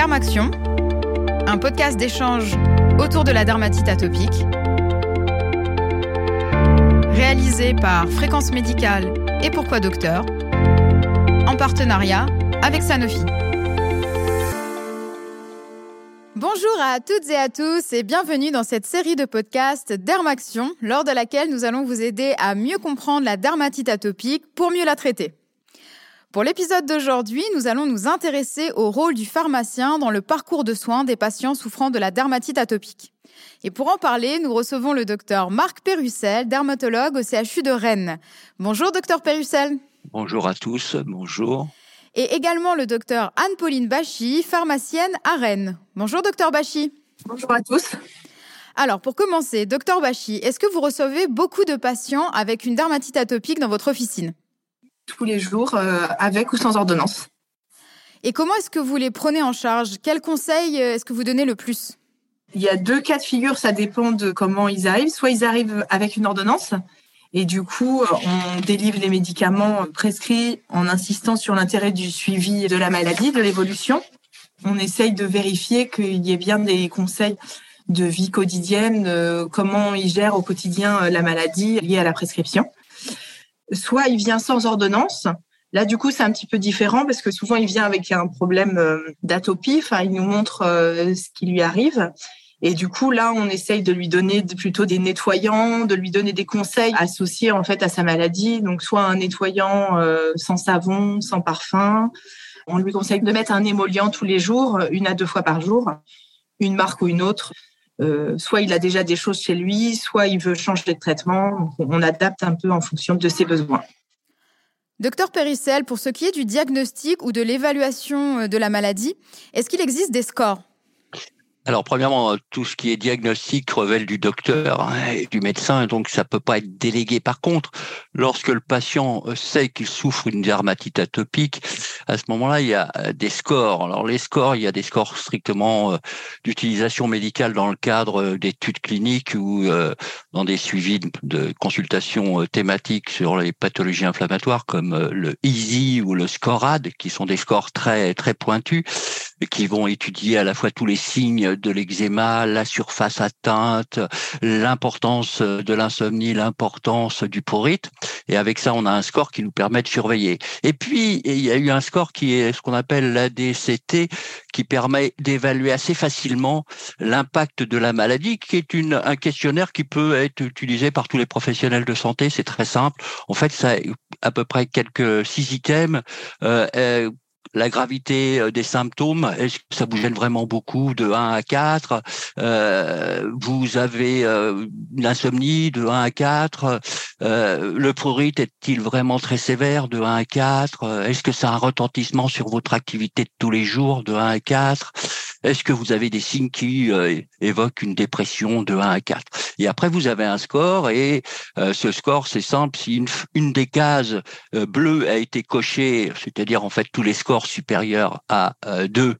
Dermaction, un podcast d'échange autour de la dermatite atopique, réalisé par Fréquence Médicale et Pourquoi Docteur, en partenariat avec Sanofi. Bonjour à toutes et à tous et bienvenue dans cette série de podcasts Dermaction, lors de laquelle nous allons vous aider à mieux comprendre la dermatite atopique pour mieux la traiter. Pour l'épisode d'aujourd'hui, nous allons nous intéresser au rôle du pharmacien dans le parcours de soins des patients souffrant de la dermatite atopique. Et pour en parler, nous recevons le docteur Marc Pérussel, dermatologue au CHU de Rennes. Bonjour docteur Pérussel. Bonjour à tous, bonjour. Et également le docteur Anne-Pauline Bachy, pharmacienne à Rennes. Bonjour docteur Bachy. Bonjour à tous. Alors, pour commencer, docteur Bachy, est-ce que vous recevez beaucoup de patients avec une dermatite atopique dans votre officine? Tous les jours, euh, avec ou sans ordonnance. Et comment est-ce que vous les prenez en charge? Quels conseils euh, est-ce que vous donnez le plus? Il y a deux cas de figure, ça dépend de comment ils arrivent. Soit ils arrivent avec une ordonnance, et du coup, on délivre les médicaments prescrits en insistant sur l'intérêt du suivi de la maladie, de l'évolution. On essaye de vérifier qu'il y ait bien des conseils de vie quotidienne, comment ils gèrent au quotidien la maladie liée à la prescription soit il vient sans ordonnance. Là, du coup, c'est un petit peu différent parce que souvent, il vient avec un problème euh, d'atopie. Enfin, il nous montre euh, ce qui lui arrive. Et du coup, là, on essaye de lui donner plutôt des nettoyants, de lui donner des conseils associés en fait à sa maladie. Donc, soit un nettoyant euh, sans savon, sans parfum. On lui conseille de mettre un émollient tous les jours, une à deux fois par jour, une marque ou une autre. Euh, soit il a déjà des choses chez lui, soit il veut changer de traitement. on adapte un peu en fonction de ses besoins. Docteur Périssel, pour ce qui est du diagnostic ou de l'évaluation euh, de la maladie, est-ce qu'il existe des scores? Alors, premièrement, tout ce qui est diagnostic relève du docteur hein, et du médecin, donc ça peut pas être délégué. Par contre, lorsque le patient euh, sait qu'il souffre d'une dermatite atopique, à ce moment-là, il y a euh, des scores. Alors, les scores, il y a des scores strictement euh, d'utilisation médicale dans le cadre d'études cliniques ou dans des suivis de consultations thématiques sur les pathologies inflammatoires comme le EASY ou le SCORAD, qui sont des scores très très pointus, qui vont étudier à la fois tous les signes de l'eczéma, la surface atteinte, l'importance de l'insomnie, l'importance du porite. Et avec ça, on a un score qui nous permet de surveiller. Et puis, il y a eu un score qui est ce qu'on appelle l'ADCT, qui permet d'évaluer assez facilement l'impact de la maladie, qui est une, un questionnaire qui peut être utilisé par tous les professionnels de santé. C'est très simple. En fait, ça à peu près quelques six items. Euh, euh la gravité euh, des symptômes, est-ce que ça vous gêne vraiment beaucoup de 1 à 4 euh, Vous avez euh, l'insomnie de 1 à 4 euh, Le prurite est-il vraiment très sévère de 1 à 4 Est-ce que ça a un retentissement sur votre activité de tous les jours de 1 à 4 Est-ce que vous avez des signes qui évoquent une dépression de 1 à 4 Et après, vous avez un score et ce score, c'est simple. Si une, une des cases bleues a été cochée, c'est-à-dire en fait tous les scores supérieur à 2 euh,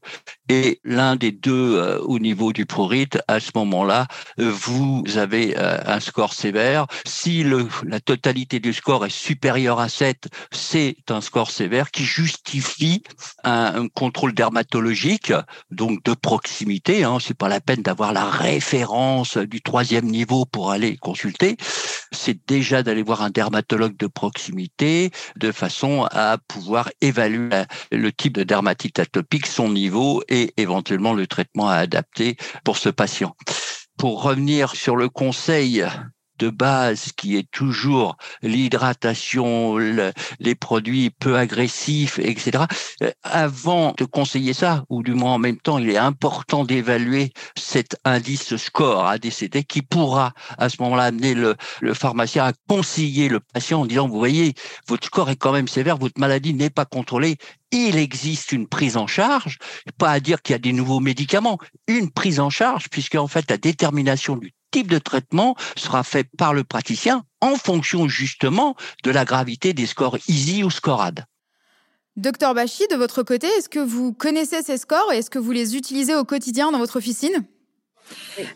et l'un des deux euh, au niveau du prurite, à ce moment-là, vous avez euh, un score sévère. Si la totalité du score est supérieure à 7, c'est un score sévère qui justifie un, contrôle dermatologique, proximité. Hein. C'est pas la peine d'avoir la référence du troisième niveau pour aller consulter. C'est déjà d'aller voir un dermatologue de proximité de façon à pouvoir évaluer le type de dermatite atopique, son niveau et éventuellement le traitement à adapter pour ce patient. Pour revenir sur le conseil de base qui est toujours l'hydratation, les produits peu agressifs, etc. Euh, avant de conseiller ça, ou du moins en même temps, il est important d'évaluer cet indice score ADCT qui pourra à ce moment-là amener le, le pharmacien à conseiller le patient en disant, vous voyez, votre score est quand même sévère, votre maladie n'est pas contrôlée, il existe une prise en charge, pas à dire qu'il y a des nouveaux médicaments, une prise en charge, puisque en fait la détermination du type de traitement sera fait par le praticien en fonction justement de la gravité des scores EASY ou SCORAD. Docteur Bachy, de votre côté, est-ce que vous connaissez ces scores et est-ce que vous les utilisez au quotidien dans votre officine?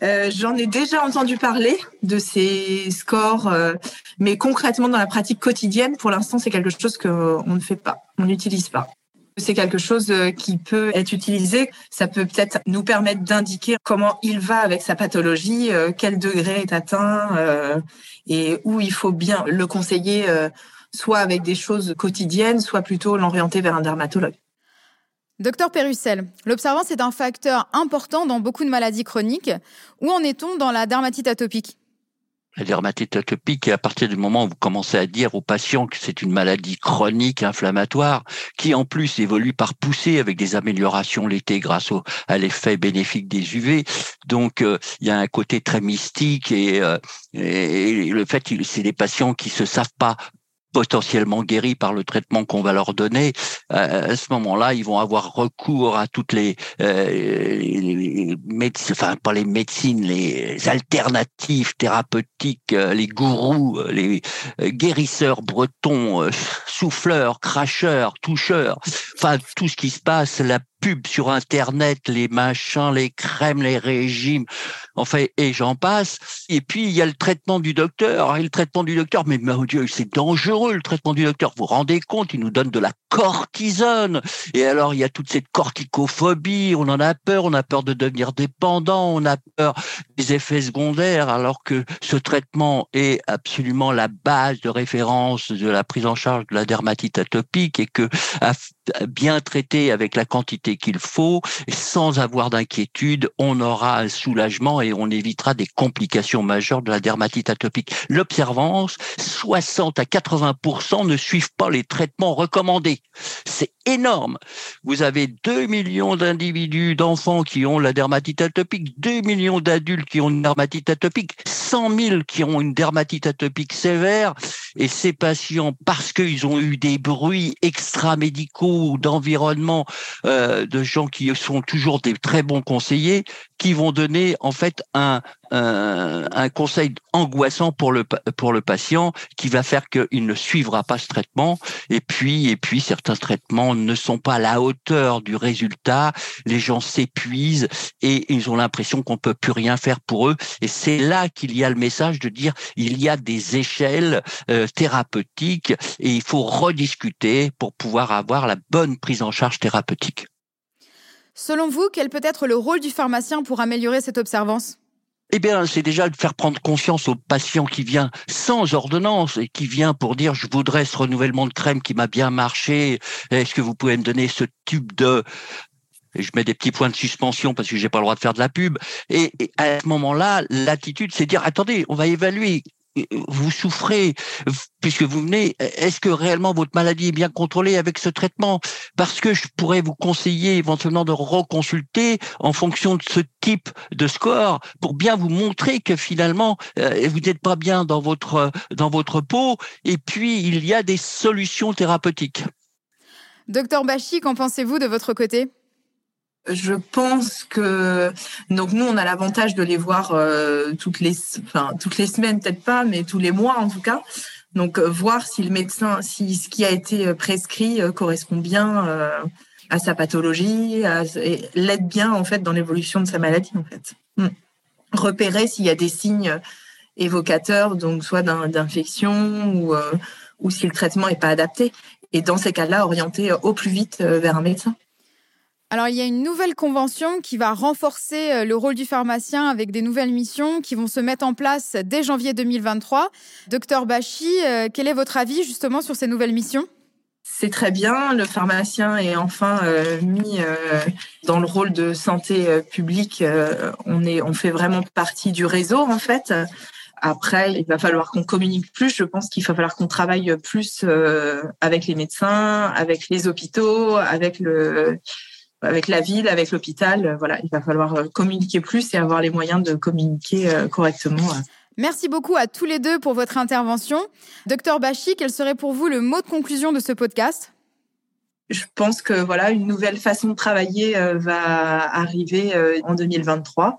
Euh, J'en ai déjà entendu parler de ces scores, euh, mais concrètement dans la pratique quotidienne, pour l'instant, c'est quelque chose qu'on ne fait pas, on n'utilise pas. C'est quelque chose euh, qui peut être utilisé. Ça peut peut-être nous permettre d'indiquer comment il va avec sa pathologie, euh, quel degré est atteint euh, et où il faut bien le conseiller, soit avec des choses quotidiennes, soit plutôt l'orienter vers un dermatologue. Docteur Pérussel, l'observance est un facteur important dans beaucoup de maladies chroniques. Où en est-on dans la dermatite atopique? La dermatite atopique, et à partir du moment où vous commencez à dire aux patients que c'est une maladie chronique inflammatoire, qui en plus évolue par poussée avec des améliorations l'été grâce au, à l'effet bénéfique des UV. Donc, euh, il y a un côté très mystique et, euh, et le fait c'est des patients qui se savent pas potentiellement guéris par le traitement qu'on va leur donner, euh, à ce moment-là, ils vont avoir recours à toutes les, euh, les, médecines, enfin pas les médecines, les alternatives thérapeutiques, euh, les gourous, les guérisseurs bretons, souffleurs, cracheurs, toucheurs, enfin tout ce qui se passe, la pub sur Internet, les machins, les crèmes, les régimes, enfin, et j'en passe. Et puis, il y a le traitement du docteur. Et le traitement du docteur, mais mon Dieu, c'est dangereux, le traitement du docteur. Vous vous rendez compte, il nous donne de la cortisone. Et alors, il y a toute cette corticophobie, on en a peur, on a peur de devenir dépendant, on a peur des effets secondaires, alors que ce traitement est absolument la base de référence de la prise en charge de la dermatite atopique et que bien traité avec la quantité qu'il faut, sans avoir d'inquiétude, on aura un soulagement et on évitera des complications majeures de la dermatite atopique. L'observance, 60 à 80% ne suivent pas les traitements recommandés. C'est énorme. Vous avez 2 millions d'individus, d'enfants qui ont la dermatite atopique, 2 millions d'adultes qui ont une dermatite atopique, 100 000 qui ont une dermatite atopique sévère. Et ces patients, parce qu'ils ont eu des bruits extra-médicaux d'environnement, euh, de gens qui sont toujours des très bons conseillers, qui vont donner en fait un, un, un, conseil angoissant pour le pour le patient qui va faire qu'il ne suivra pas ce traitement. Et puis et puis certains traitements ne sont pas à la hauteur du résultat. Les gens s'épuisent et ils ont l'impression qu'on peut plus rien faire pour eux. Et c'est là qu'il y a le message de dire il y a des échelles euh, thérapeutiques et il faut rediscuter pour pouvoir avoir la bonne prise en charge thérapeutique Selon vous, quel peut être le rôle du pharmacien pour améliorer cette observance? Eh bien, c'est déjà de faire prendre conscience au patient qui vient sans ordonnance et qui vient pour dire je voudrais ce renouvellement de crème qui m'a bien marché. Est-ce que vous pouvez me donner ce tube de je mets des petits points de suspension parce que j'ai pas le droit de faire de la pub. Et, et à ce moment-là, l'attitude, c'est dire attendez, on va évaluer vous souffrez, puisque vous venez, est-ce que réellement votre maladie est bien contrôlée avec ce traitement? Parce que je pourrais vous conseiller éventuellement de reconsulter en fonction de ce type de score pour bien vous montrer que finalement euh, vous n'êtes pas bien dans votre dans votre peau. Et puis il y a des solutions thérapeutiques. Docteur Bachi, qu'en pensez-vous de votre côté? Je pense que donc nous on a l'avantage de les voir euh, toutes les enfin toutes les semaines peut-être pas mais tous les mois en tout cas. Donc euh, voir si le médecin si ce qui a été euh, prescrit correspond bien à sa pathologie et l'aide bien en fait dans l'évolution de sa maladie en fait. Hmm. repérer s'il y a des signes évocateurs donc soit d'infection ou ou si le traitement est pas adapté. Et dans ces cas-là orienter au plus vite vers un médecin alors, il y a une nouvelle convention qui va renforcer euh, le rôle du pharmacien avec des nouvelles missions qui vont se mettre en place dès janvier 2023. Docteur Bachi, euh, quel est votre avis justement sur ces nouvelles missions? C'est très bien. Le pharmacien est enfin euh, mis dans le rôle de santé publique. on est, on fait vraiment partie du réseau en fait. Après, il va falloir qu'on communique plus. Je pense qu'il va falloir qu'on travaille plus avec les médecins, avec les hôpitaux, avec le avec la ville, avec l'hôpital. Euh, voilà, il va falloir euh, communiquer plus et avoir les moyens de communiquer euh, correctement. Merci beaucoup à tous les deux pour votre intervention. Docteur Bachi, quel serait pour vous le mot de conclusion de ce podcast? Je pense que voilà, une nouvelle façon de travailler va arriver en 2023.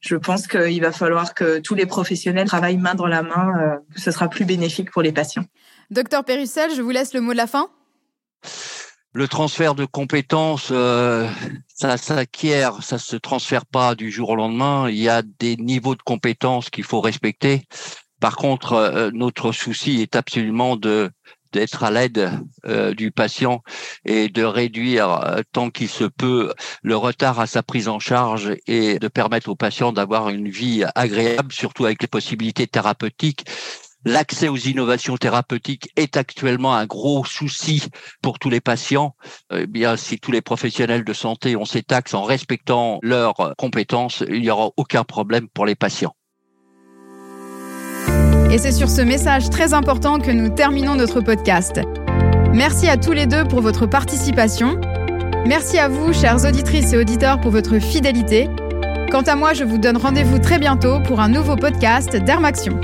Je pense qu'il va falloir que tous les professionnels travaillent main dans la main. Ce sera plus bénéfique pour les patients. Docteur Pérussel, je vous laisse le mot de la fin le transfert de compétences, euh, ça s'acquiert, ça se transfère pas du jour au lendemain. Il y a des niveaux de compétences qu'il faut respecter. Par contre, euh, notre souci est absolument de d'être à l'aide euh, du patient et de réduire tant qu'il se peut le retard à sa prise en charge et de permettre au patient d'avoir une vie agréable, surtout avec les possibilités thérapeutiques. L'accès aux innovations thérapeutiques est actuellement un gros souci pour tous les patients. Eh bien, si tous les professionnels de santé ont ces taxes en respectant leurs compétences, il n'y aura aucun problème pour les patients. Et c'est sur ce message très important que nous terminons notre podcast. Merci à tous les deux pour votre participation. Merci à vous, chères auditrices et auditeurs, pour votre fidélité. Quant à moi, je vous donne rendez-vous très bientôt pour un nouveau podcast d'Hermaction.